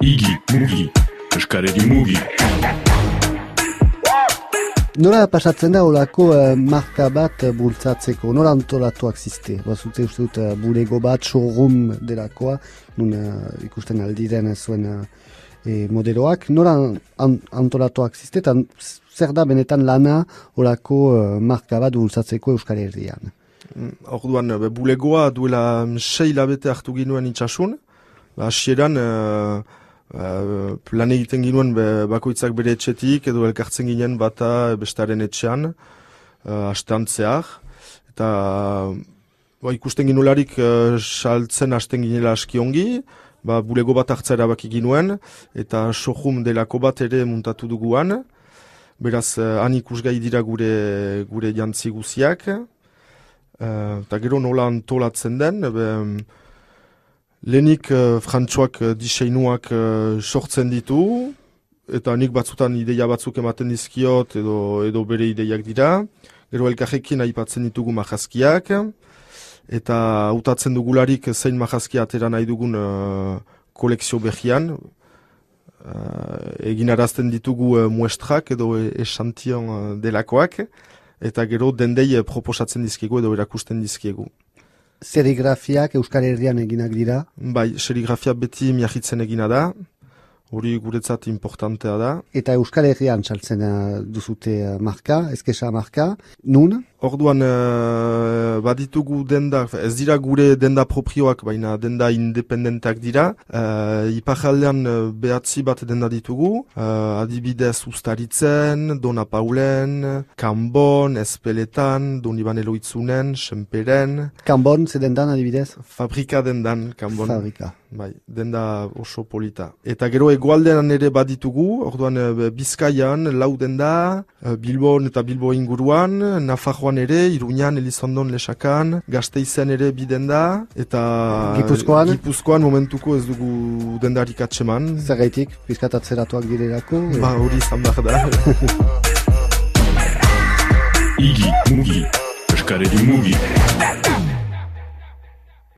Igi, mugi, eskaregi mugi. Nola pasatzen da olako uh, marka bat uh, bultzatzeko? Nola antolatuak ziste? Bazute uste dut uh, bulego bat, showroom delakoa, nun uh, ikusten aldiren zuen uh, e, modeloak. Nola an, antolatuak ziste eta zer da benetan lana olako uh, marka bat bultzatzeko Euskal Herrian? Mm, orduan, bulegoa duela sei labete hartu ginuen itxasun. Ba, asieran, Uh, plan egiten ginuen be, bakoitzak bere etxetik edo elkartzen ginen bata bestaren etxean uh, astantzeak eta ba, ikusten ginularik uh, saltzen hasten ginela aski ongi ba, bulego bat hartza erabaki ginuen eta sohum delako bat ere muntatu duguan. Beraz uh, han ikusgai dira gure gure jantzi guziak. Eta gero nola antolatzen den Lehenik uh, frantxoak uh, diseinuak uh, sortzen ditu, eta nik batzutan ideia batzuk ematen dizkiot edo, edo bere ideiak dira. Gero elkarrekin aipatzen ditugu majazkiak, eta utatzen dugularik zein majazkia atera nahi dugun uh, kolekzio behian. Uh, egin arazten ditugu uh, muestrak edo esantion delakoak, eta gero dendei proposatzen dizkiegu edo erakusten dizkiegu serigrafiak Euskal Herrian eginak dira? Bai, serigrafia beti miahitzen egina da, hori guretzat importantea da. Eta Euskal Herrian saltzen duzute marka, ezkesa marka, nun? Orduan uh, baditugu denda, ez dira gure denda propioak, baina denda independentak dira. Uh, Ipajaldean behatzi bat denda ditugu, uh, adibidez ustaritzen, Dona Paulen, Kambon, Espeletan, Doniban Eloitzunen, Semperen. Kambon, ze dendan adibidez? Fabrika dendan, Kambon. Fabrika. Bai, denda oso polita. Eta gero egualdean ere baditugu, orduan Bizkaian, lau denda, Bilbon eta Bilbo inguruan, Nafarroan Gipuzkoan ere, Iruñan, Elizondon, Lesakan, Gasteizen ere biden da, eta Gipuzkoan? Gipuzkoan momentuko ez dugu dendarik atseman. Zergaitik, pizkatatzeratuak direlako? Ba, hori izan behar da. Igi, mugi, eskaredi mugi.